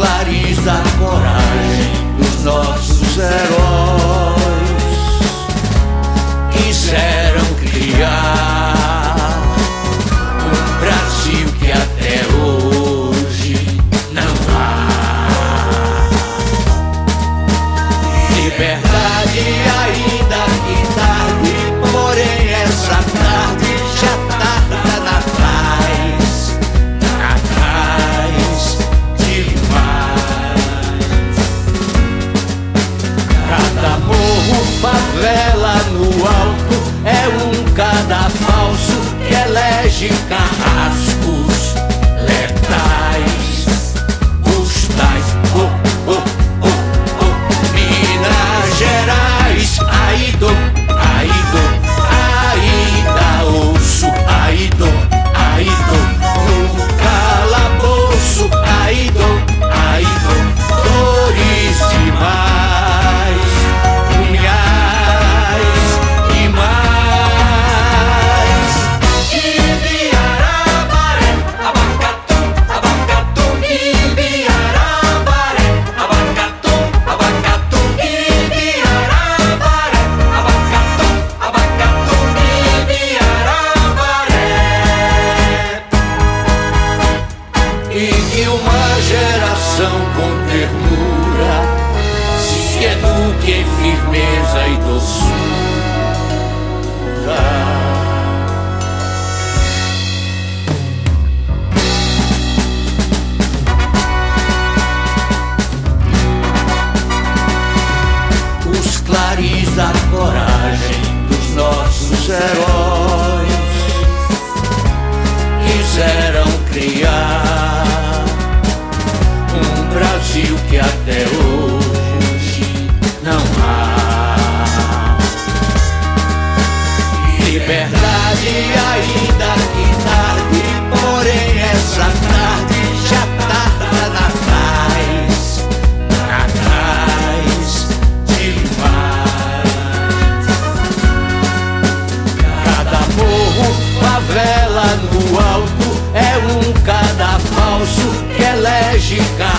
Clareza a coragem dos nossos heróis. e uma geração com ternura, se é eduque em firmeza e doçura. Verdade ainda que tarde, porém essa tarde já tarda na paz, na paz demais. Cada morro, favela no alto é um cadafalso que elege cada